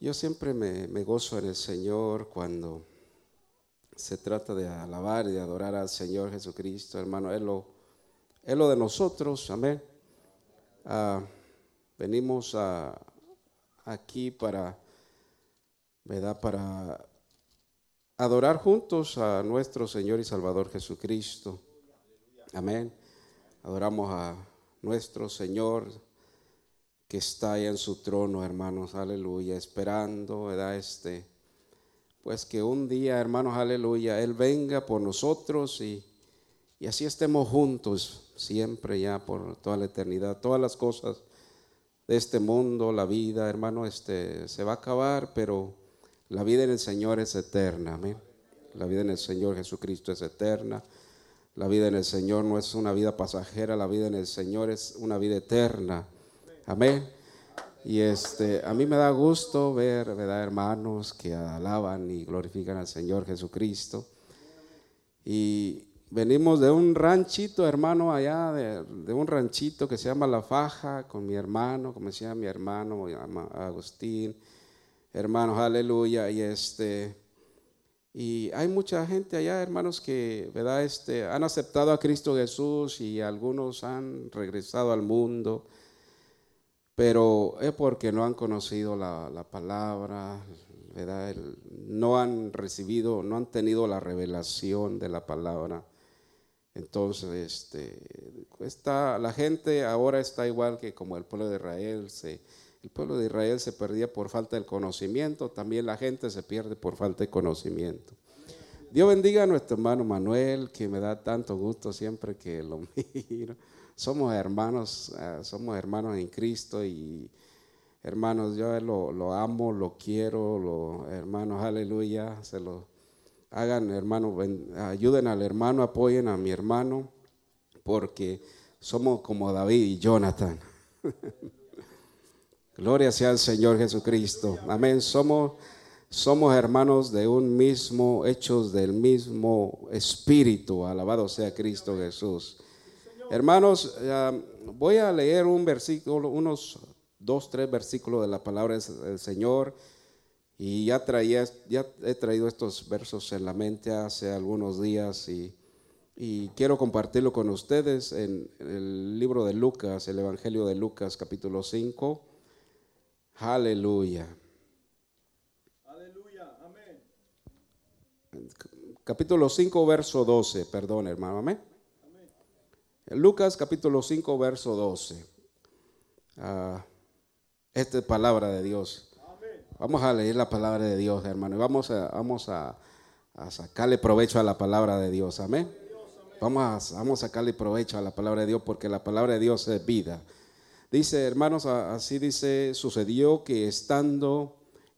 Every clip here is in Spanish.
Yo siempre me, gozo en el Señor cuando se trata de alabar y de adorar al Señor Jesucristo, hermano. Él lo, lo de nosotros, amén. Ah, venimos aquí para, ¿verdad? Para adorar juntos a nuestro Señor y Salvador Jesucristo. Amén. Adoramos a nuestro Señor que está ahí en su trono, hermanos, aleluya, esperando, ¿verdad? Este, pues que un día, hermanos, aleluya, Él venga por nosotros y, y así estemos juntos siempre ya por toda la eternidad. Todas las cosas de este mundo, la vida, hermano, este, se va a acabar, pero la vida en el Señor es eterna, amén. La vida en el Señor Jesucristo es eterna. La vida en el Señor no es una vida pasajera, la vida en el Señor es una vida eterna. Amén. Y este, a mí me da gusto ver, ¿verdad, hermanos que alaban y glorifican al Señor Jesucristo. Y venimos de un ranchito, hermano, allá, de, un ranchito que se llama La Faja, con mi hermano, como decía mi hermano, Agustín, hermanos, aleluya. Y este, y hay mucha gente allá, hermanos, que, ¿verdad? Este, han aceptado a Cristo Jesús y algunos han regresado al mundo pero es porque no han conocido la, palabra, ¿verdad? no han recibido, no han tenido la revelación de la palabra. Entonces, este, está, la gente ahora está igual que como el pueblo de Israel. Se, el pueblo de Israel se perdía por falta de conocimiento, también la gente se pierde por falta de conocimiento. Dios bendiga a nuestro hermano Manuel, que me da tanto gusto siempre que lo miro somos hermanos, eh, somos hermanos en Cristo y hermanos, yo lo, amo, lo quiero, lo, hermanos, aleluya, se lo hagan, hermanos, ayuden al hermano, apoyen a mi hermano, porque somos como David y Jonathan. Gloria sea al Señor Jesucristo. Amén. Somos, somos hermanos de un mismo, hechos del mismo espíritu. Alabado sea Cristo Jesús. Hermanos, voy a leer un versículo, unos dos, tres versículos de la palabra del Señor. Y ya, traía, ya he traído estos versos en la mente hace algunos días y, quiero compartirlo con ustedes en, el libro de Lucas, el Evangelio de Lucas, capítulo 5. Aleluya. Aleluya, amén. Capítulo 5, verso 12, perdón hermano, amén. Lucas capítulo 5, verso 12. Ah, esta es palabra de Dios. Vamos a leer la palabra de Dios, hermano. Y vamos a, vamos a, sacarle provecho a la palabra de Dios. Amén. Vamos vamos a sacarle provecho a la palabra de Dios porque la palabra de Dios es vida. Dice, hermanos, así dice, sucedió que estando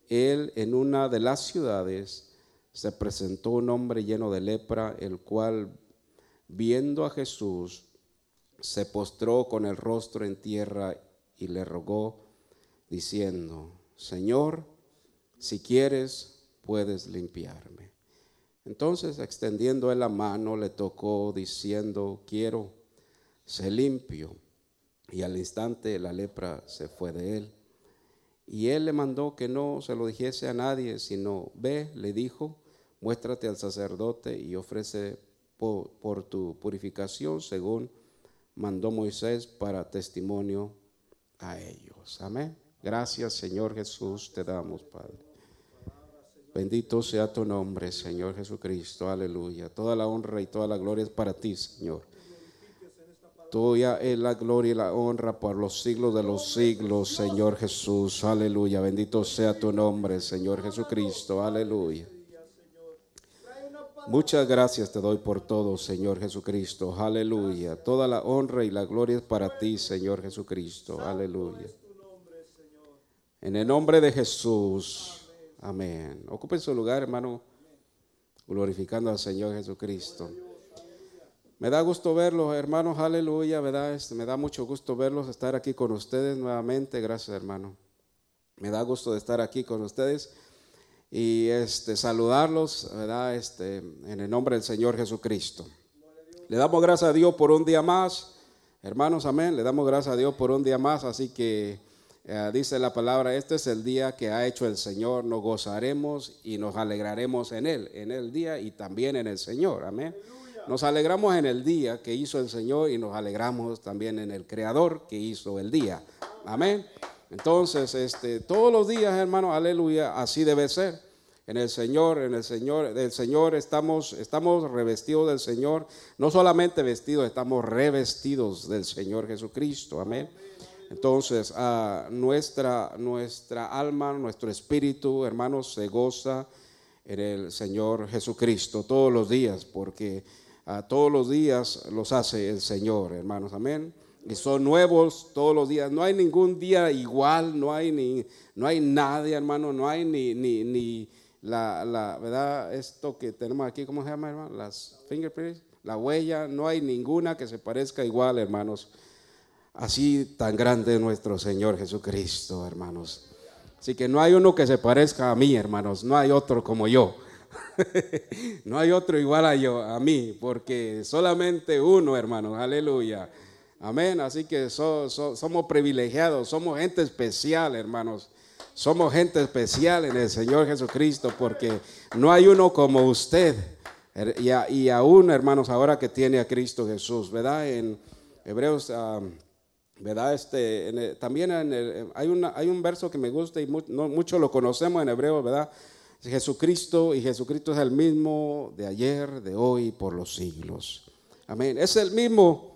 él en una de las ciudades, se presentó un hombre lleno de lepra, el cual, viendo a Jesús, se postró con el rostro en tierra y le rogó, diciendo, Señor, si quieres, puedes limpiarme. Entonces, extendiendo la mano, le tocó, diciendo, quiero, sé limpio. Y al instante la lepra se fue de él. Y él le mandó que no se lo dijese a nadie, sino, ve, le dijo, muéstrate al sacerdote y ofrece por, por tu purificación según mandó Moisés para testimonio a ellos. Amén. Gracias, Señor Jesús, te damos, Padre. Bendito sea tu nombre, Señor Jesucristo. Aleluya. Toda la honra y toda la gloria es para ti, Señor. Tuya es la gloria y la honra por los siglos de los siglos, Señor Jesús. Aleluya. Bendito sea tu nombre, Señor Jesucristo. Aleluya. Muchas gracias te doy por todo, Señor Jesucristo. Aleluya. Toda la honra y la gloria es para ti, Señor Jesucristo. Aleluya. En el nombre de Jesús. Amén. Ocupen su lugar, hermano, glorificando al Señor Jesucristo. Me da gusto verlos, hermanos. Aleluya, ¿verdad? Este, me da mucho gusto verlos, estar aquí con ustedes nuevamente. Gracias, hermano. Me da gusto de estar aquí con ustedes y este, saludarlos ¿verdad? Este, en el nombre del Señor Jesucristo. Le damos gracias a Dios por un día más. Hermanos, amén. Le damos gracias a Dios por un día más. Así que Eh, dice la palabra, este es el día que ha hecho el Señor, nos gozaremos y nos alegraremos en él, en el día y también en el Señor. Amén. Nos alegramos en el día que hizo el Señor y nos alegramos también en el Creador que hizo el día. Amén. Entonces, este, todos los días, hermano, aleluya, así debe ser. En el Señor, en el Señor, del Señor estamos, estamos revestidos del Señor, no solamente vestidos, estamos revestidos del Señor Jesucristo. Amén. Entonces, a nuestra, nuestra alma, nuestro espíritu, hermanos, se goza en el Señor Jesucristo todos los días, porque a todos los días los hace el Señor, hermanos, amén. Y son nuevos todos los días. No hay ningún día igual, no hay ni, no hay nadie, hermano, no hay ni, ni, ni la, la, ¿verdad? Esto que tenemos aquí, ¿cómo se llama, hermano? Las fingerprints, la huella, no hay ninguna que se parezca igual, hermanos. Así tan grande nuestro Señor Jesucristo, hermanos. Así que no hay uno que se parezca a mí, hermanos. No hay otro como yo. no hay otro igual a yo, a mí, porque solamente uno, hermanos. Aleluya. Amén. Así que somos privilegiados, somos gente especial, hermanos. Somos gente especial en el Señor Jesucristo, porque no hay uno como usted. Y, aún, hermanos, ahora que tiene a Cristo Jesús, ¿verdad? En Hebreos. ¿verdad? Este, también hay, una, hay un verso que me gusta y no, mucho lo conocemos en hebreo, ¿verdad? Jesucristo y Jesucristo es el mismo de ayer, de hoy, por los siglos. Amén. Es el mismo.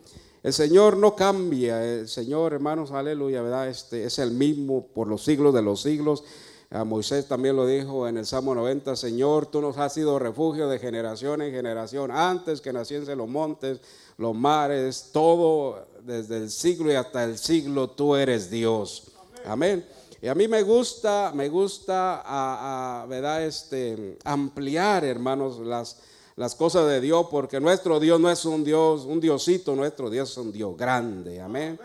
El Señor no cambia. El Señor, hermanos, aleluya, ¿verdad? Este, es el mismo por los siglos de los siglos. A Moisés también lo dijo en el Salmo 90, Señor, tú nos has sido refugio de generación en generación, antes que naciesen los montes, los mares, todo desde el siglo y hasta el siglo tú eres Dios. Amén. Y a mí me gusta, me gusta, a, ¿verdad? Este, ampliar, hermanos, las, las cosas de Dios, porque nuestro Dios no es un Dios, un Diosito, nuestro Dios es un Dios grande. Amén.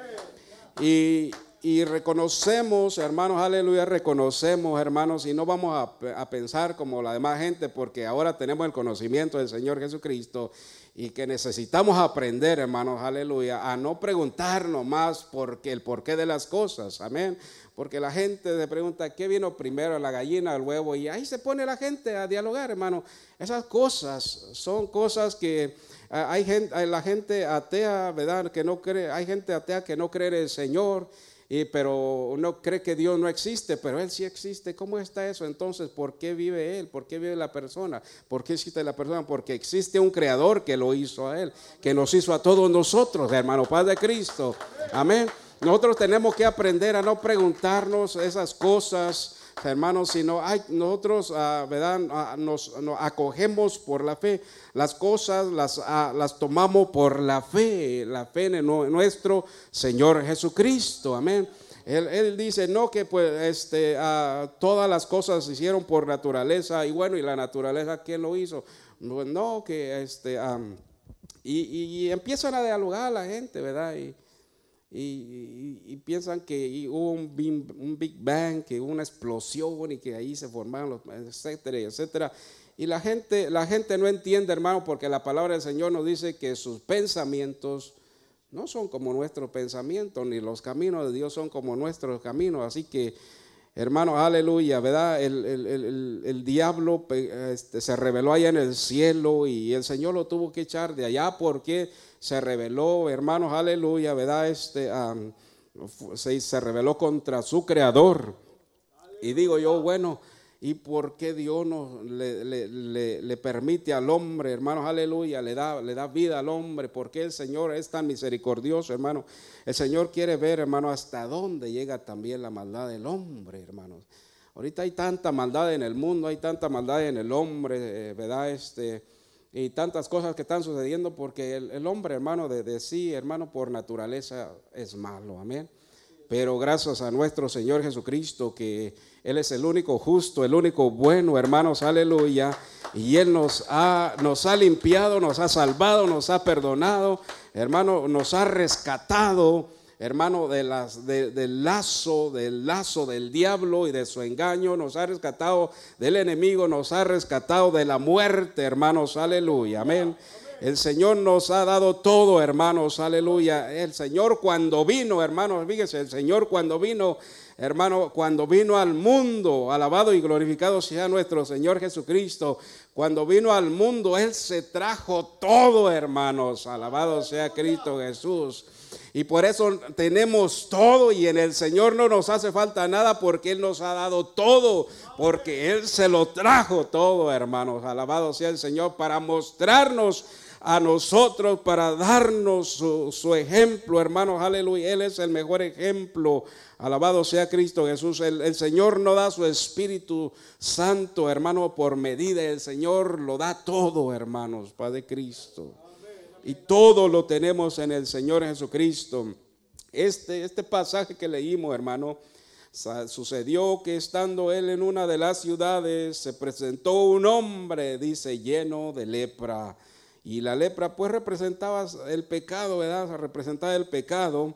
Y, y reconocemos, hermanos, aleluya, reconocemos, hermanos, y no vamos a, a, pensar como la demás gente, porque ahora tenemos el conocimiento del Señor Jesucristo y que necesitamos aprender, hermanos, aleluya, a no preguntarnos más porque el porqué de las cosas, amén. Porque la gente se pregunta, ¿qué vino primero, la gallina, el huevo? Y ahí se pone la gente a dialogar, hermano. Esas cosas son cosas que ah, hay gente, hay la gente atea, ¿verdad? Que no cree, hay gente atea que no cree en el Señor y, pero uno cree que Dios no existe, pero Él sí existe. ¿Cómo está eso? Entonces, ¿por qué vive Él? ¿Por qué vive la persona? ¿Por qué existe la persona? Porque existe un creador que lo hizo a Él, que nos hizo a todos nosotros, hermano Padre Cristo. Amén. Nosotros tenemos que aprender a no preguntarnos esas cosas hermanos, sino hay, nosotros ah, ¿verdad? Ah, nos, acogemos por la fe. Las cosas las, ah, las tomamos por la fe, la fe en nuestro Señor Jesucristo. Amén. Él, dice, no que pues este, todas las cosas se hicieron por naturaleza y bueno, y la naturaleza, ¿quién lo hizo? Pues, no, que este, y, y, empiezan a dialogar la gente, ¿verdad? Y, y, piensan que hubo un big, Bang, que hubo una explosión y que ahí se formaron los, etcétera, etcétera. Y la gente, la gente no entiende, hermano, porque la palabra del Señor nos dice que sus pensamientos no son como nuestros pensamientos, ni los caminos de Dios son como nuestros caminos. Así que, hermano, aleluya, ¿verdad? El, diablo este, se reveló allá en el cielo y el Señor lo tuvo que echar de allá porque se rebeló, hermanos, aleluya, ¿verdad? Este, se, se rebeló contra su creador. Y digo yo, bueno, ¿y por qué Dios no le, permite al hombre, hermanos, aleluya, le da, le da vida al hombre? ¿Por qué el Señor es tan misericordioso, hermano? El Señor quiere ver, hermano, hasta dónde llega también la maldad del hombre, hermanos. Ahorita hay tanta maldad en el mundo, hay tanta maldad en el hombre, eh, ¿verdad? Este, y tantas cosas que están sucediendo porque el, hombre, hermano, de, sí, hermano, por naturaleza es malo, amén. Pero gracias a nuestro Señor Jesucristo, que Él es el único justo, el único bueno, hermanos, aleluya. Y Él nos ha, nos ha limpiado, nos ha salvado, nos ha perdonado, hermano, nos ha rescatado hermano, de del lazo, del lazo del diablo y de su engaño, nos ha rescatado del enemigo, nos ha rescatado de la muerte, hermanos, aleluya, amén. El Señor nos ha dado todo, hermanos, aleluya. El Señor cuando vino, hermanos, fíjese, el Señor cuando vino, hermano, cuando vino al mundo, alabado y glorificado sea nuestro Señor Jesucristo, cuando vino al mundo, Él se trajo todo, hermanos, alabado sea Cristo Jesús. Y por eso tenemos todo y en el Señor no nos hace falta nada porque Él nos ha dado todo, porque Él se lo trajo todo, hermanos. Alabado sea el Señor para mostrarnos a nosotros, para darnos su, ejemplo, hermanos. Aleluya. Él es el mejor ejemplo. Alabado sea Cristo Jesús. El, el Señor no da su Espíritu Santo, hermano, por medida. El Señor lo da todo, hermanos, Padre Cristo. Y todo lo tenemos en el Señor Jesucristo. Este, este pasaje que leímos, hermano, sucedió que estando él en una de las ciudades, se presentó un hombre, dice, lleno de lepra. Y la lepra pues representaba el pecado, ¿verdad? Representaba el pecado,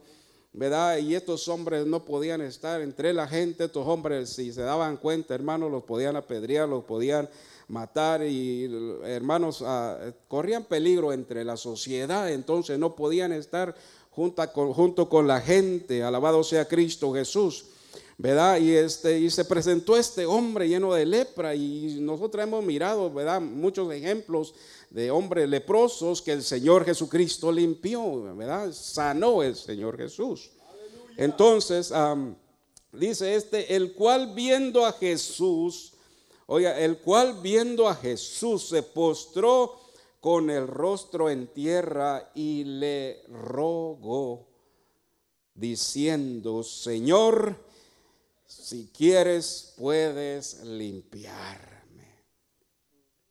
¿verdad? Y estos hombres no podían estar entre la gente, estos hombres si se daban cuenta, hermanos, los podían apedrear, los podían matar y hermanos ah, corrían peligro entre la sociedad, entonces no podían estar junto con, junto con la gente, alabado sea Cristo Jesús. ¿verdad? Y, este, y se presentó este hombre lleno de lepra y nosotros hemos mirado, ¿verdad? Muchos ejemplos de hombres leprosos que el Señor Jesucristo limpió, ¿verdad? Sanó el Señor Jesús. Entonces, dice este, el cual viendo a Jesús, Oiga, el cual viendo a Jesús se postró con el rostro en tierra y le rogó, diciendo, Señor, si quieres puedes limpiarme.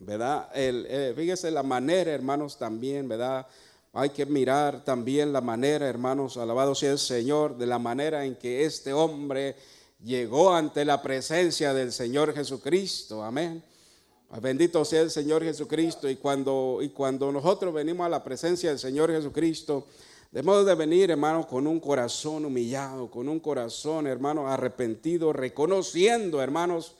¿Verdad? El, eh, fíjese la manera, hermanos, también, ¿verdad? Hay que mirar también la manera, hermanos, alabado sea el Señor, de la manera en que este hombre llegó ante la presencia del Señor Jesucristo. Amén. Bendito sea el Señor Jesucristo. Y cuando, y cuando nosotros venimos a la presencia del Señor Jesucristo, debemos de venir, hermano, con un corazón humillado, con un corazón, hermano, arrepentido, reconociendo, hermanos,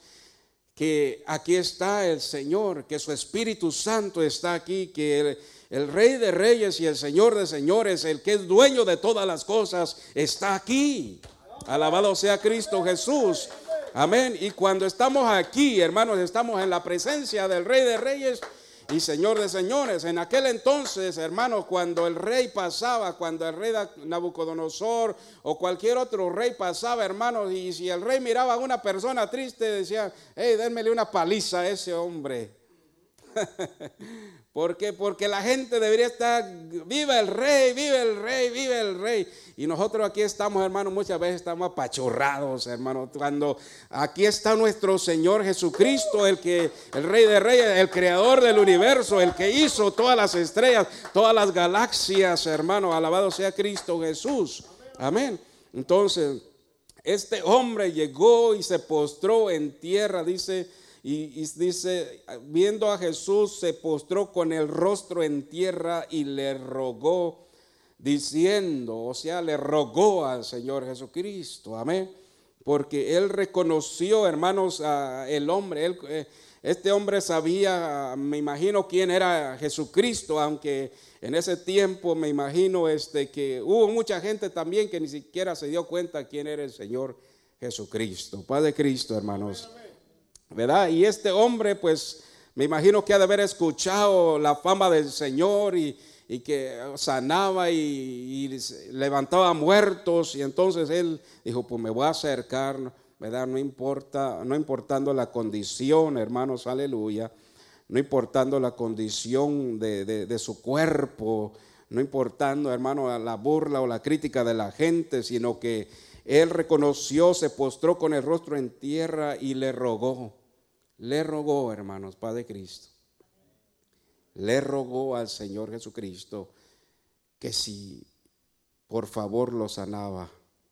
que aquí está el Señor, que su Espíritu Santo está aquí, que el, Rey de Reyes y el Señor de Señores, el que es dueño de todas las cosas, está aquí. Alabado sea Cristo Jesús. Amén. Y cuando estamos aquí, hermanos, estamos en la presencia del Rey de Reyes y Señor de Señores. En aquel entonces, hermanos, cuando el rey pasaba, cuando el rey Nabucodonosor o cualquier otro rey pasaba, hermanos, y si el rey miraba a una persona triste, decía, hey, démele una paliza a ese hombre. ¿Por qué? Porque la gente debería estar, viva el rey, vive el rey, vive el rey. Y nosotros aquí estamos, hermanos, muchas veces estamos apachurrados, hermanos. Cuando aquí está nuestro Señor Jesucristo, el que, el Rey de Reyes, el creador del universo, el que hizo todas las estrellas, todas las galaxias, hermano. Alabado sea Cristo Jesús. Amén. Entonces, este hombre llegó y se postró en tierra, dice y, dice, viendo a Jesús, se postró con el rostro en tierra y le rogó, diciendo, o sea, le rogó al Señor Jesucristo, amén. Porque él reconoció, hermanos, a el hombre, él, eh, este hombre sabía, me imagino quién era Jesucristo, aunque en ese tiempo me imagino este, que hubo mucha gente también que ni siquiera se dio cuenta quién era el Señor Jesucristo. Padre Cristo, hermanos. ¿Verdad? Y este hombre, pues, me imagino que ha de haber escuchado la fama del Señor y, que sanaba y, levantaba muertos. Y entonces él dijo, pues me voy a acercar, ¿verdad? No importa, no importando la condición, hermanos, aleluya. No importando la condición de, de su cuerpo, no importando, hermano, la burla o la crítica de la gente, sino que él reconoció, se postró con el rostro en tierra y le rogó le rogó, hermanos, Padre Cristo, le rogó al Señor Jesucristo que si por favor lo sanaba.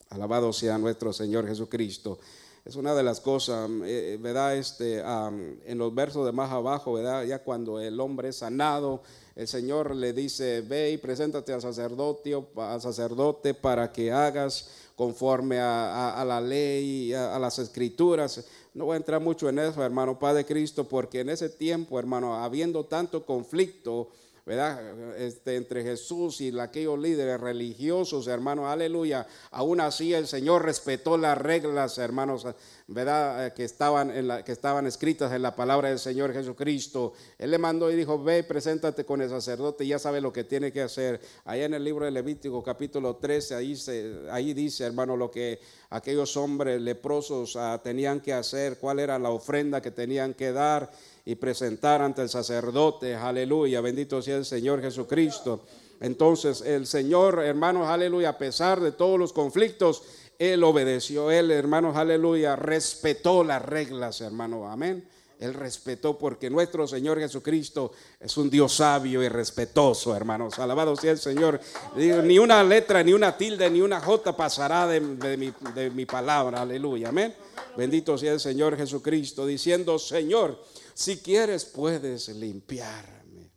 Alabado sea nuestro Señor Jesucristo. Es una de las cosas, eh, ¿verdad? Este, en los versos de más abajo, ¿verdad? Ya cuando el hombre es sanado, el Señor le dice, ve y preséntate al sacerdote, sacerdote para que hagas conforme a, la ley, a, las escrituras. No voy a entrar mucho en eso, hermano Padre Cristo, porque en ese tiempo, hermano, habiendo tanto conflicto, ¿verdad? Este, entre Jesús y aquellos líderes religiosos, hermanos, aleluya. Aún así el Señor respetó las reglas, hermanos, ¿verdad? Eh, que estaban, en la, que estaban escritas en la palabra del Señor Jesucristo. Él le mandó y dijo, ve, preséntate con el sacerdote ya sabe lo que tiene que hacer. Allá en el libro de Levítico capítulo 13, ahí, se, ahí dice, hermano, lo que aquellos hombres leprosos ah, tenían que hacer, cuál era la ofrenda que tenían que dar y presentar ante el sacerdote. Aleluya, bendito sea el Señor Jesucristo. Entonces el Señor, hermanos, aleluya, a pesar de todos los conflictos, Él obedeció, Él, hermanos, aleluya, respetó las reglas, hermano, amén. Él respetó porque nuestro Señor Jesucristo es un Dios sabio y respetuoso, hermanos. Alabado sea el Señor. Ni una letra, ni una tilde, ni una jota pasará de, mi, de mi palabra. Aleluya. Amén. Bendito sea el Señor Jesucristo, diciendo, Señor, si quieres puedes limpiarme.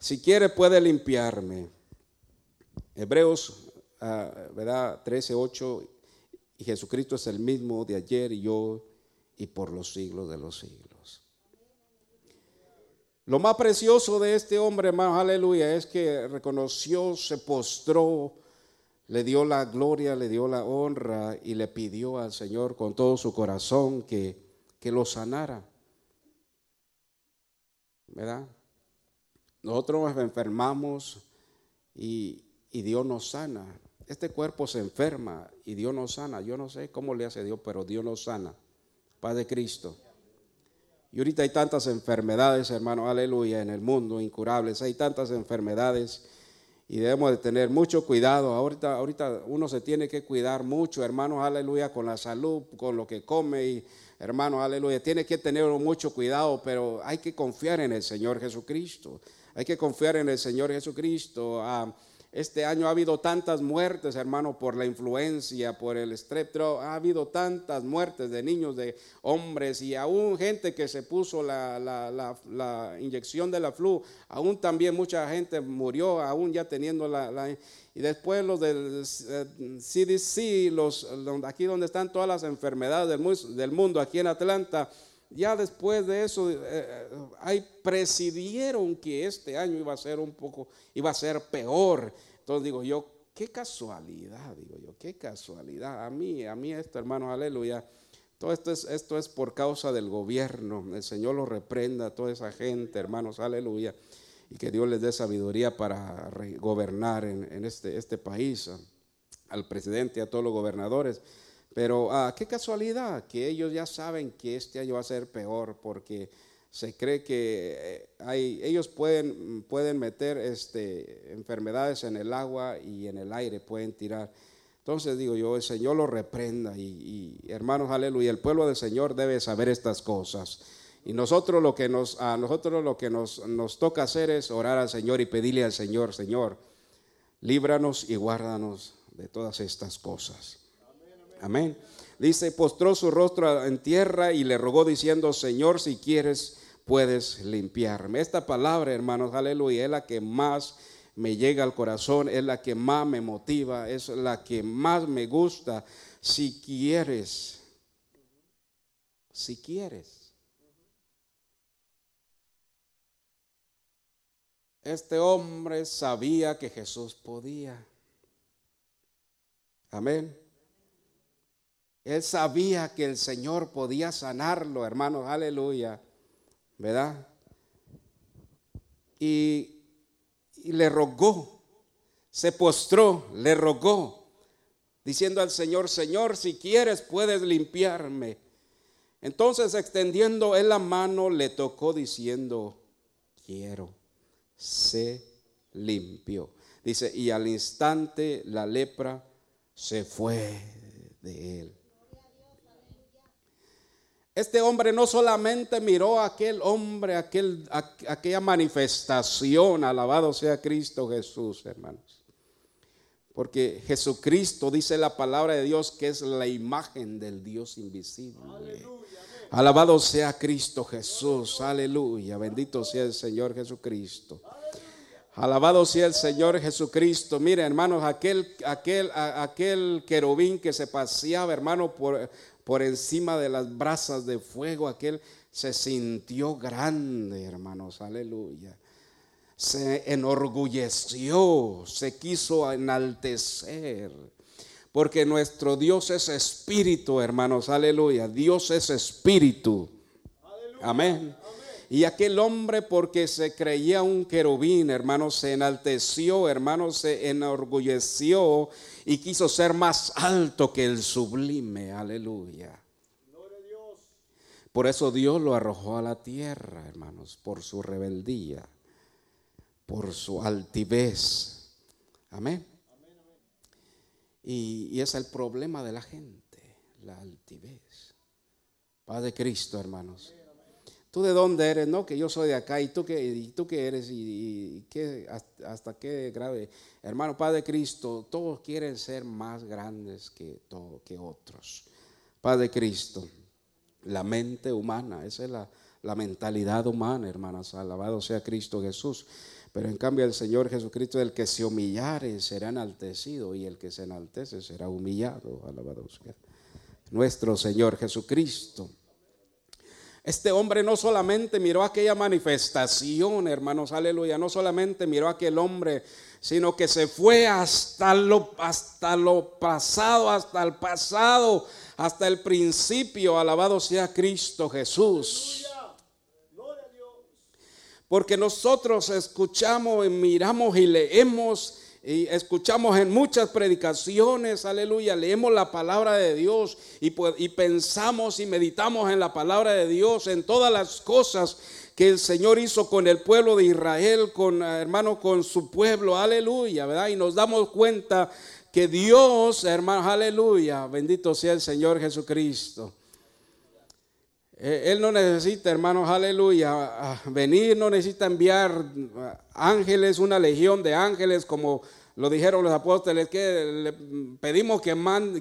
Si quieres puede limpiarme. Hebreos, uh, ¿verdad? 13, 8. Y Jesucristo es el mismo de ayer y yo y por los siglos de los siglos. Lo más precioso de este hombre, hermano, aleluya, es que reconoció, se postró, le dio la gloria, le dio la honra y le pidió al Señor con todo su corazón que que lo sanara. ¿Verdad? Nosotros nos enfermamos y, Dios nos sana. Este cuerpo se enferma y Dios nos sana. Yo no sé cómo le hace Dios, pero Dios nos sana. Padre Cristo. Y ahorita hay tantas enfermedades, hermano, aleluya, en el mundo, incurables. Hay tantas enfermedades y debemos de tener mucho cuidado. Ahorita, ahorita uno se tiene que cuidar mucho, hermanos, aleluya, con la salud, con lo que come y hermano, aleluya, tiene que tener mucho cuidado, pero hay que confiar en el Señor Jesucristo. Hay que confiar en el Señor Jesucristo. Ah, este año ha habido tantas muertes, hermano, por la influencia, por el streptro. Ha habido tantas muertes de niños, de hombres y aún gente que se puso la, inyección de la flu. Aún también mucha gente murió, aún ya teniendo la... y después los del CDC, eh, los, aquí donde están todas las enfermedades del, mundo, aquí en Atlanta, ya después de eso, hay, eh, presidieron que este año iba a ser un poco, iba a ser peor. Entonces digo yo, qué casualidad, digo yo, qué casualidad. A mí, a mí esto, hermano, aleluya. Todo esto es, esto es por causa del gobierno. El Señor lo reprenda a toda esa gente, hermanos, aleluya. Y que Dios les dé sabiduría para gobernar en, este, este país, al presidente y a todos los gobernadores. Pero ah, qué casualidad que ellos ya saben que este año va a ser peor porque se cree que eh, hay, ellos pueden, pueden meter este, enfermedades en el agua y en el aire, pueden tirar. Entonces digo yo, el Señor lo reprenda y, hermanos, aleluya, el pueblo del Señor debe saber estas cosas. Y nosotros lo que nos, a nosotros lo que nos, nos toca hacer es orar al Señor y pedirle al Señor, Señor, líbranos y guárdanos de todas estas cosas. Amén. Dice, postró su rostro en tierra y le rogó diciendo, Señor, si quieres, puedes limpiarme. Esta palabra, hermanos, aleluya, es la que más me llega al corazón, es la que más me motiva, es la que más me gusta. Si quieres, si quieres. Este hombre sabía que Jesús podía. Amén. Él sabía que el Señor podía sanarlo, hermanos, aleluya. ¿Verdad? Y, le rogó, se postró, le rogó, diciendo al Señor, Señor, si quieres puedes limpiarme. Entonces extendiendo él la mano, le tocó diciendo, quiero, se limpió. Dice, y al instante la lepra se fue de él. Este hombre no solamente miró a aquel hombre, aquel, aquella manifestación, alabado sea Cristo Jesús, hermanos. Porque Jesucristo dice la palabra de Dios que es la imagen del Dios invisible. Alabado sea Cristo Jesús, aleluya. Bendito sea el Señor Jesucristo. Alabado sea el Señor Jesucristo. Mire, hermanos, aquel, aquel, aquel querubín que se paseaba, hermano, por, por encima de las brasas de fuego, aquel se sintió grande, hermanos, aleluya. Se enorgulleció, se quiso enaltecer. Porque nuestro Dios es espíritu, hermanos, aleluya. Dios es espíritu. Amén. Y aquel hombre, porque se creía un querubín, hermano, se enalteció, hermano, se enorgulleció y quiso ser más alto que el sublime. Aleluya. Por eso Dios lo arrojó a la tierra, hermanos, por su rebeldía, por su altivez. Amén. Y, y es el problema de la gente, la altivez. Padre Cristo, hermanos. ¿Tú de dónde eres? No, que yo soy de acá. ¿Y tú qué, tú qué eres? ¿Y, qué, hasta, qué grave? Hermano, Padre Cristo, todos quieren ser más grandes que, que otros. Padre Cristo, la mente humana, esa es la, la mentalidad humana, hermanos. Alabado sea Cristo Jesús. Pero en cambio el Señor Jesucristo, el que se humillare será enaltecido y el que se enaltece será humillado. Alabado sea nuestro Señor Jesucristo. Este hombre no solamente miró aquella manifestación, hermanos, aleluya, no solamente miró aquel hombre, sino que se fue hasta lo, hasta lo pasado, hasta el pasado, hasta el principio, alabado sea Cristo Jesús. Porque nosotros escuchamos, miramos y leemos y escuchamos en muchas predicaciones, aleluya, leemos la palabra de Dios y, pues, y, pensamos y meditamos en la palabra de Dios, en todas las cosas que el Señor hizo con el pueblo de Israel, con hermano, con su pueblo, aleluya, ¿verdad? Y nos damos cuenta que Dios, hermano, aleluya, bendito sea el Señor Jesucristo. Eh, él no necesita, hermanos, aleluya, venir, no necesita enviar ángeles, una legión de ángeles, como lo dijeron los apóstoles, que le pedimos que,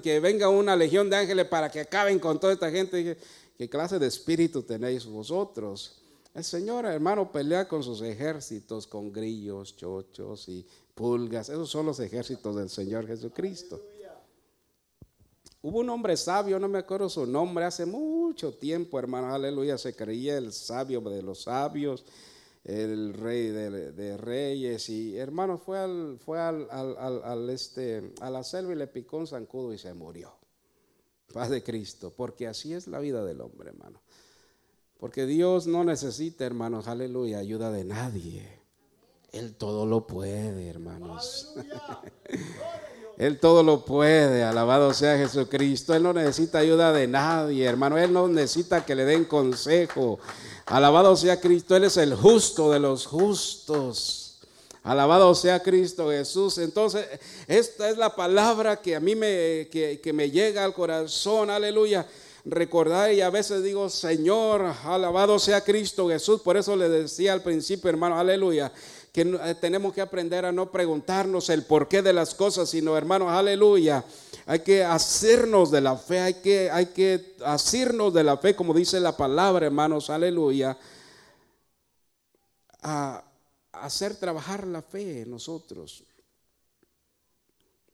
que venga una legión de ángeles para que acaben con toda esta gente. ¿Qué clase de espíritu tenéis vosotros? El Señor, hermano, pelea con sus ejércitos, con grillos, chochos y pulgas. Esos son los ejércitos del Señor Jesucristo. Hubo un hombre sabio, no me acuerdo su nombre, hace mucho tiempo, hermano, aleluya, se creía el sabio de los sabios, el rey de, reyes, y hermano, fue, al, fue al, este, a la selva y le picó un zancudo y se murió. Paz de Cristo, porque así es la vida del hombre, hermano. Porque Dios no necesita, hermanos, aleluya, ayuda de nadie. Él todo lo puede, hermanos. Él todo lo puede, alabado sea Jesucristo. Él no necesita ayuda de nadie, hermano. Él no necesita que le den consejo. Alabado sea Cristo, Él es el justo de los justos. Alabado sea Cristo Jesús. Entonces, esta es la palabra que a mí me, que, me llega al corazón. Aleluya recordar y a veces digo, Señor, alabado sea Cristo Jesús. Por eso le decía al principio, hermano, aleluya, que eh, tenemos que aprender a no preguntarnos el porqué de las cosas, sino hermanos, aleluya. Hay que hacernos de la fe, hay que, hay que hacernos de la fe, como dice la palabra, hermanos, aleluya. A hacer trabajar la fe en nosotros.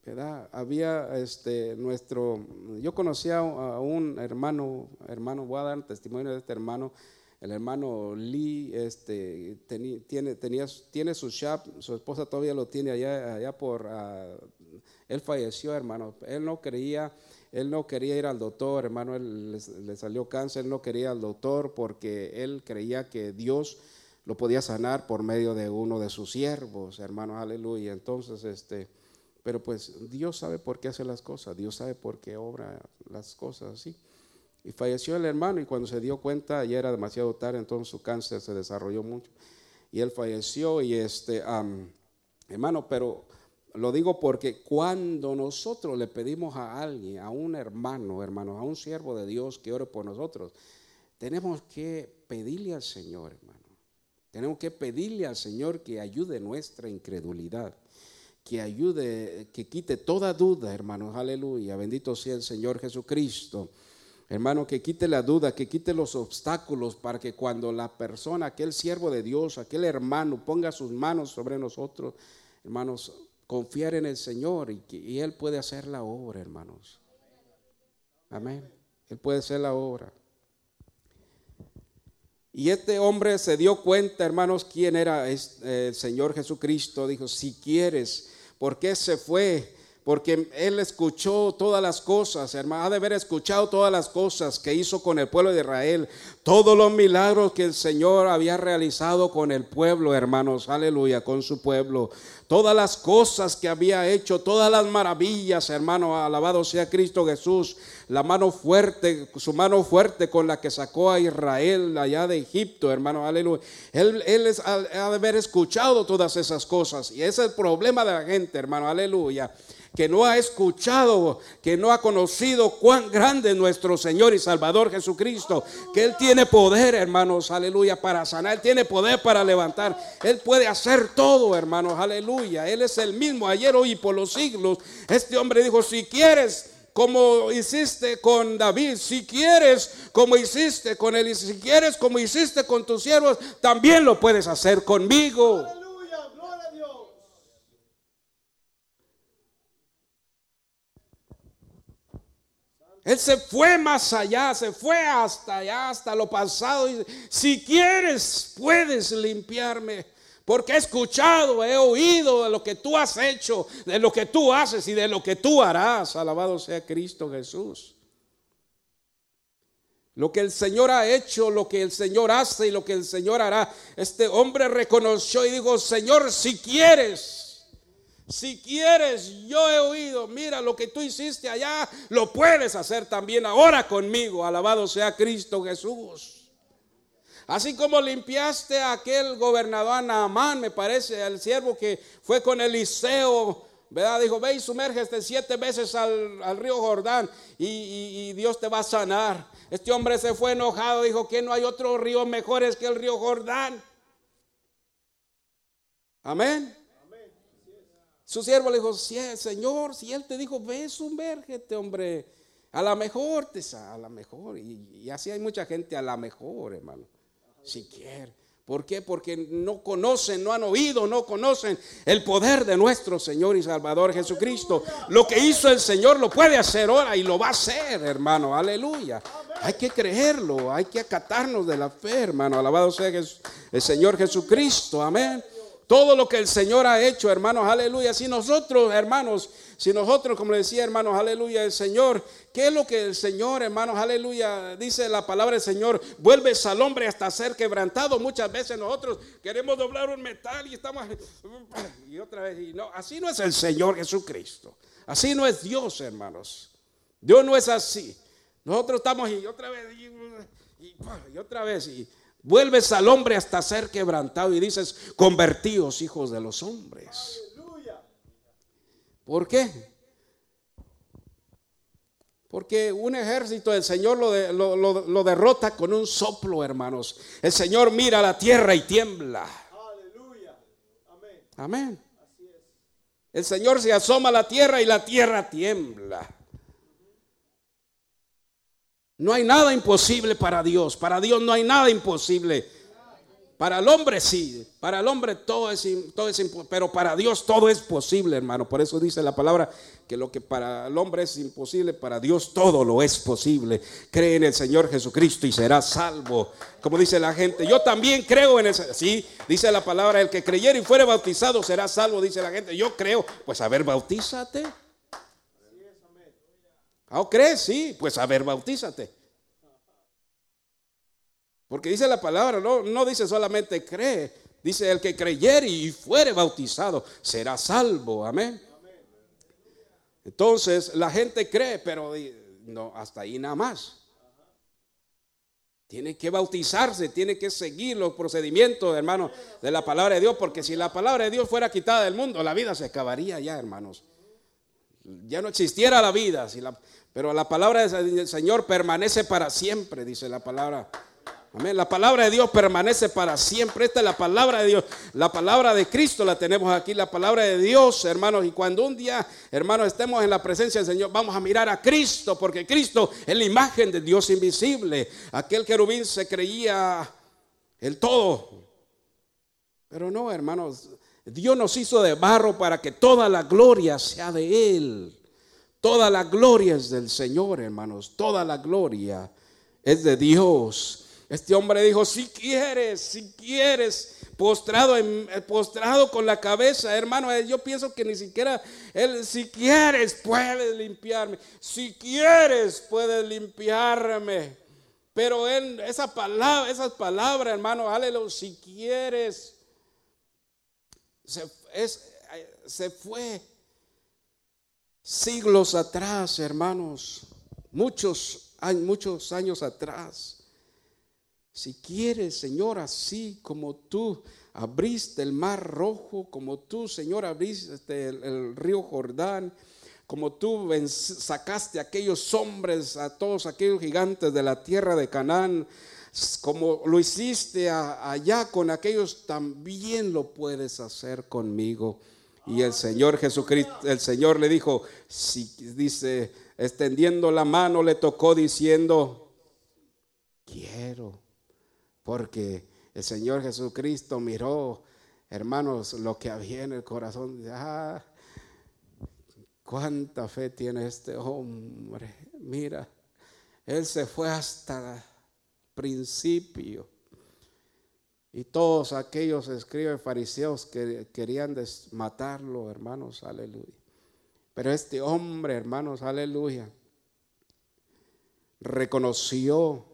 ¿verdad? Había este nuestro, yo conocía a un hermano, hermano, voy a dar testimonio de este hermano, el hermano Lee este, tiene, tenía, tiene su shop, su esposa todavía lo tiene allá, allá por... Ah, él falleció, hermano. Él no quería, él no quería ir al doctor, hermano. Él le, salió cáncer, él no quería al doctor porque él creía que Dios lo podía sanar por medio de uno de sus siervos, hermano. Aleluya. Entonces, este... Pero pues Dios sabe por qué hace las cosas, Dios sabe por qué obra las cosas así. Y falleció el hermano y cuando se dio cuenta ya era demasiado tarde, entonces su cáncer se desarrolló mucho. Y él falleció y este, hermano, pero lo digo porque cuando nosotros le pedimos a alguien, a un hermano, hermano, a un siervo de Dios que ore por nosotros, tenemos que pedirle al Señor, hermano. Tenemos que pedirle al Señor que ayude nuestra incredulidad, que ayude, que quite toda duda, hermanos. Aleluya. Bendito sea el Señor Jesucristo. Hermano, que quite la duda, que quite los obstáculos para que cuando la persona, aquel siervo de Dios, aquel hermano ponga sus manos sobre nosotros, hermanos, confiar en el Señor y, que, Él puede hacer la obra, hermanos. Amén. Él puede hacer la obra. Y este hombre se dio cuenta, hermanos, quién era el Señor Jesucristo. Dijo, si quieres, ¿por qué se fue? Porque él escuchó todas las cosas, hermano, ha de haber escuchado todas las cosas que hizo con el pueblo de Israel, todos los milagros que el Señor había realizado con el pueblo, hermanos, aleluya, con su pueblo, todas las cosas que había hecho, todas las maravillas, hermano, alabado sea Cristo Jesús, la mano fuerte, su mano fuerte con la que sacó a Israel allá de Egipto, hermano, aleluya. Él, él ha de haber escuchado todas esas cosas y ese es el problema de la gente, hermano, aleluya que no ha escuchado, que no ha conocido cuán grande es nuestro Señor y Salvador Jesucristo, que Él tiene poder, hermanos, aleluya, para sanar, Él tiene poder para levantar, Él puede hacer todo, hermanos, aleluya, Él es el mismo ayer, hoy y por los siglos. Este hombre dijo, si quieres como hiciste con David, si quieres como hiciste con él, y si quieres como hiciste con tus siervos, también lo puedes hacer conmigo. Él se fue más allá, se fue hasta allá, hasta lo pasado. Y, si quieres, puedes limpiarme. Porque he escuchado, he oído de lo que tú has hecho, de lo que tú haces y de lo que tú harás. Alabado sea Cristo Jesús. Lo que el Señor ha hecho, lo que el Señor hace y lo que el Señor hará. Este hombre reconoció y dijo, Señor, si quieres si quieres, yo he oído, mira lo que tú hiciste allá, lo puedes hacer también ahora conmigo. Alabado sea Cristo Jesús. Así como limpiaste a aquel gobernador Naamán, me parece, el siervo que fue con Eliseo, ¿verdad? Dijo, ve y sumérgete siete veces al, río Jordán y, y, Dios te va a sanar. Este hombre se fue enojado, dijo que no hay otro río mejores que el río Jordán. Amén. Su siervo le dijo, Señor, si él te dijo, ve, sumérgete, hombre. A la mejor, te a la mejor. Y, así hay mucha gente a la mejor, hermano. Si quiere. ¿Por qué? Porque no conocen, no han oído, no conocen el poder de nuestro Señor y Salvador Jesucristo. Lo que hizo el Señor lo puede hacer ahora y lo va a hacer, hermano. Aleluya. Hay que creerlo, hay que acatarnos de la fe, hermano. Alabado sea el Señor Jesucristo. Amén. Todo lo que el Señor ha hecho, hermanos, aleluya. Si nosotros, hermanos, si nosotros, como le decía, hermanos, aleluya, el Señor, ¿qué es lo que el Señor, hermanos, aleluya, dice la palabra del Señor? Vuelves al hombre hasta ser quebrantado. Muchas veces nosotros queremos doblar un metal y estamos, y otra vez, y no, así no es el Señor Jesucristo. Así no es Dios, hermanos. Dios no es así. Nosotros estamos y otra vez, y, y otra vez, y Vuelves al hombre hasta ser quebrantado y dices, convertíos hijos de los hombres. ¿Por qué? Porque un ejército del Señor lo, lo, derrota con un soplo, hermanos. El Señor mira la tierra y tiembla. Aleluya. Amén. Amén. El Señor se asoma a la tierra y la tierra tiembla. No hay nada imposible para Dios. Para Dios no hay nada imposible. Para el hombre sí. Para el hombre todo es, es imposible. Pero para Dios todo es posible, hermano. Por eso dice la palabra que lo que para el hombre es imposible, para Dios todo lo es posible. Cree en el Señor Jesucristo y será salvo. Como dice la gente, yo también creo en ese. Sí, dice la palabra, el que creyera y fuere bautizado será salvo, dice la gente. Yo creo, pues a ver, bautízate. ¿Ah, crees? Sí, pues a ver, bautízate. Porque dice la palabra, no, no dice solamente cree, dice el que creyere y fuere bautizado será salvo. Amén. Entonces la gente cree, pero no, hasta ahí nada más. Tiene que bautizarse, tiene que seguir los procedimientos, hermanos, de la palabra de Dios, porque si la palabra de Dios fuera quitada del mundo, la vida se acabaría ya, hermanos. Ya no existiera la vida, pero la palabra del Señor permanece para siempre, dice la palabra. Amén. La palabra de Dios permanece para siempre. Esta es la palabra de Dios. La palabra de Cristo la tenemos aquí. La palabra de Dios, hermanos. Y cuando un día, hermanos, estemos en la presencia del Señor, vamos a mirar a Cristo. Porque Cristo es la imagen de Dios invisible. Aquel querubín se creía el todo. Pero no, hermanos. Dios nos hizo de barro para que toda la gloria sea de Él. Toda la gloria es del Señor, hermanos. Toda la gloria es de Dios. Este hombre dijo, si quieres, si quieres, postrado, en, eh, postrado con la cabeza, hermano, eh, yo pienso que ni siquiera él, si quieres, puedes limpiarme. Si quieres, puedes limpiarme. Pero él, esa palabra, esas palabras, hermano, aleluya, si quieres, se, se fue siglos atrás, hermanos, muchos, muchos años atrás. Si quieres, Señor, así como tú abriste el mar rojo, como tú, Señor, abriste el, río Jordán, como tú sacaste a aquellos hombres, a todos aquellos gigantes de la tierra de Canaán, como lo hiciste allá con aquellos, también lo puedes hacer conmigo. Y el Señor Jesucristo, el Señor le dijo, si dice, extendiendo la mano, le tocó diciendo, quiero porque el Señor Jesucristo miró, hermanos, lo que había en el corazón. Ah, cuánta fe tiene este hombre. Mira, él se fue hasta principio. Y todos aquellos escribas fariseos que querían matarlo, hermanos, aleluya. Pero este hombre, hermanos, aleluya, reconoció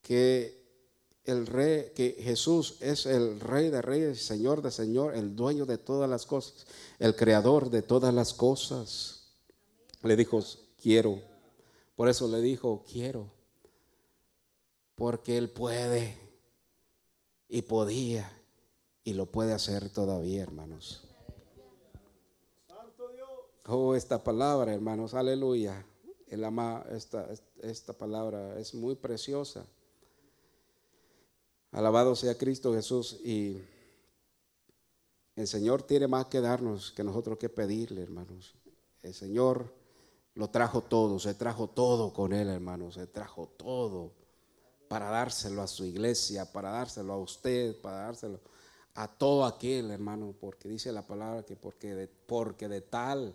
que el rey, que Jesús es el rey de reyes, señor de señor, el dueño de todas las cosas, el creador de todas las cosas. Le dijo, quiero. Por eso le dijo, quiero. Porque Él puede y podía y lo puede hacer todavía, hermanos. Oh, esta palabra, hermanos, aleluya. El ama, esta, esta palabra es muy preciosa. Alabado sea Cristo Jesús. Y el Señor tiene más que darnos que nosotros que pedirle, hermanos. El Señor lo trajo todo, se trajo todo con Él, hermanos. Se trajo todo para dárselo a su iglesia, para dárselo a usted, para dárselo a todo aquel, hermano. Porque dice la palabra que porque de, porque de tal,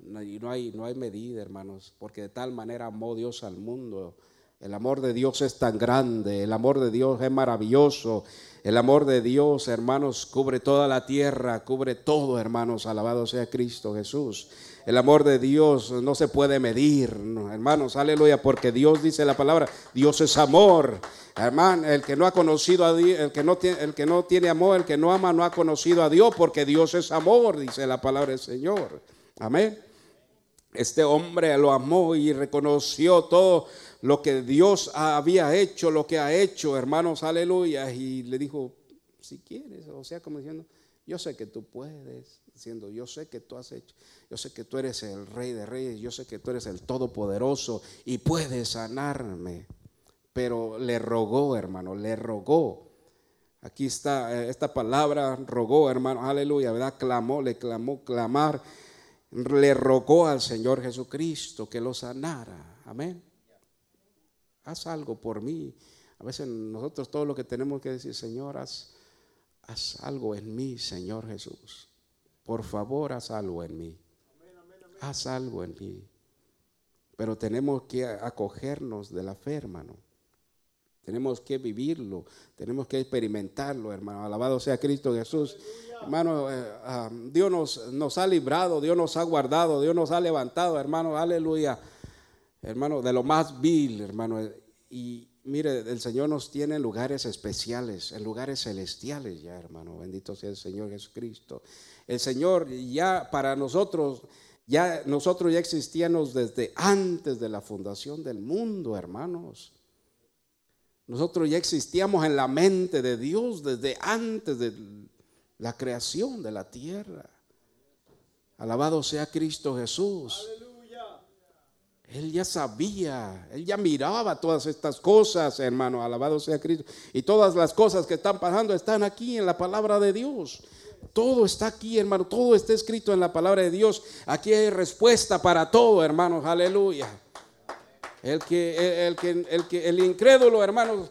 y no hay, no hay medida, hermanos, porque de tal manera amó Dios al mundo el amor de Dios es tan grande, el amor de Dios es maravilloso. El amor de Dios, hermanos, cubre toda la tierra, cubre todo, hermanos. Alabado sea Cristo Jesús. El amor de Dios no se puede medir, hermanos, aleluya, porque Dios dice la palabra, Dios es amor. Hermano, el que no ha conocido a Dios, el que no tiene, el que no tiene amor, el que no ama, no ha conocido a Dios, porque Dios es amor, dice la palabra del Señor. Amén. Este hombre lo amó y reconoció todo lo que Dios había hecho, lo que ha hecho, hermanos, aleluya. Y le dijo, si quieres, o sea, como diciendo, yo sé que tú puedes, diciendo, yo sé que tú has hecho, yo sé que tú eres el rey de reyes, yo sé que tú eres el todopoderoso y puedes sanarme. Pero le rogó, hermano, le rogó. Aquí está eh, esta palabra, rogó, hermano, aleluya, ¿verdad? Clamó, le clamó, clamar. Le rogó al Señor Jesucristo que lo sanara. Amén haz algo por mí. A veces nosotros todo lo que tenemos que decir, Señor, haz, algo en mí, Señor Jesús. Por favor, haz algo en mí. Haz algo en mí. Pero tenemos que acogernos de la fe, hermano. Tenemos que vivirlo, tenemos que experimentarlo, hermano. Alabado sea Cristo Jesús. Hermano, eh, ah, Dios nos, nos ha librado, Dios nos ha guardado, Dios nos ha levantado, hermano. Aleluya hermano, de lo más vil, hermano. Y mire, el Señor nos tiene en lugares especiales, en lugares celestiales ya, hermano. Bendito sea el Señor Jesucristo. El Señor ya para nosotros, ya nosotros ya existíamos desde antes de la fundación del mundo, hermanos. Nosotros ya existíamos en la mente de Dios desde antes de la creación de la tierra. Alabado sea Cristo Jesús. Él ya sabía, él ya miraba todas estas cosas, hermano, alabado sea Cristo. Y todas las cosas que están pasando están aquí en la palabra de Dios. Todo está aquí, hermano, todo está escrito en la palabra de Dios. Aquí hay respuesta para todo, hermanos, aleluya. El que, el, que, el, que, el incrédulo, hermanos,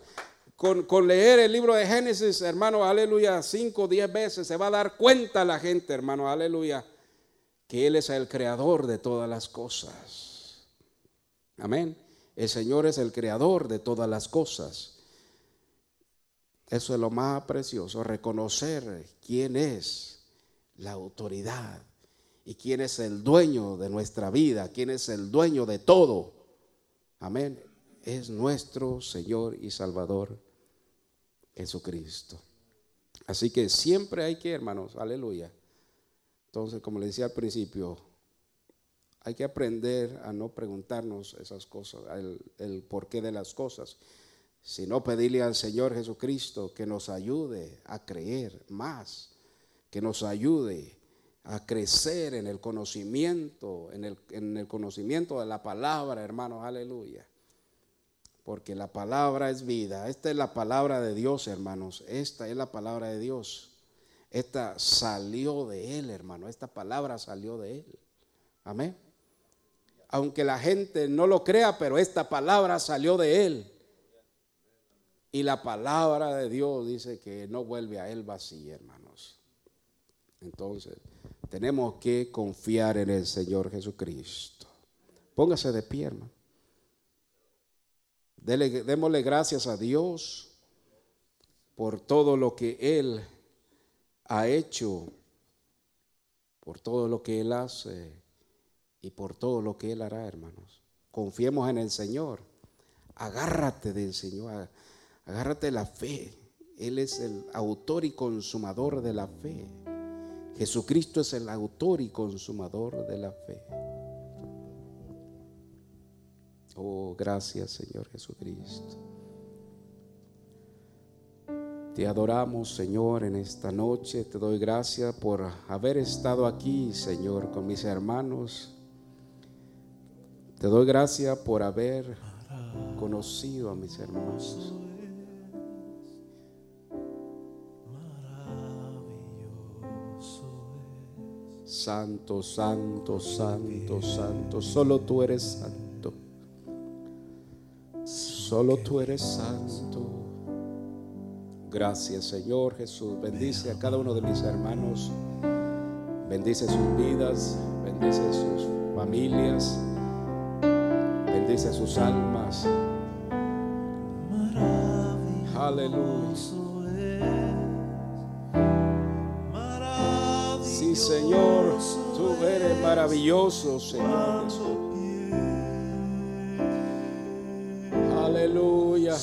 con, leer el libro de Génesis, hermano, aleluya, cinco diez veces se va a dar cuenta la gente, hermano, aleluya que Él es el creador de todas las cosas. Amén. El Señor es el creador de todas las cosas. Eso es lo más precioso, reconocer quién es la autoridad y quién es el dueño de nuestra vida, quién es el dueño de todo. Amén. Es nuestro Señor y Salvador Jesucristo. Así que siempre hay que, hermanos, aleluya. Entonces, como le decía al principio, hay que aprender a no preguntarnos esas cosas, el, porqué de las cosas, sino pedirle al Señor Jesucristo que nos ayude a creer más, que nos ayude a crecer en el conocimiento, en el, en el conocimiento de la palabra, hermanos, aleluya. Porque la palabra es vida. Esta es la palabra de Dios, hermanos. Esta es la palabra de Dios. Esta salió de Él, hermano. Esta palabra salió de Él. Amén aunque la gente no lo crea, pero esta palabra salió de él. Y la palabra de Dios dice que no vuelve a él vacía, hermanos. Entonces, tenemos que confiar en el Señor Jesucristo. Póngase de pie, hermano. démosle gracias a Dios por todo lo que Él ha hecho, por todo lo que Él hace y por todo lo que Él hará, hermanos. Confiemos en el Señor. Agárrate del Señor. Agárrate de la fe. Él es el autor y consumador de la fe. Jesucristo es el autor y consumador de la fe. Oh, gracias Señor Jesucristo. Te adoramos Señor en esta noche. Te doy gracias por haber estado aquí Señor con mis hermanos te doy gracias por haber conocido a mis hermanos. Santo, santo, santo, santo. Solo tú eres santo. Solo tú eres santo. Gracias Señor Jesús. Bendice a cada uno de mis hermanos. Bendice sus vidas. Bendice sus familias bendice sus almas. Aleluya. Sí, Señor, tú eres maravilloso, Señor Aleluya.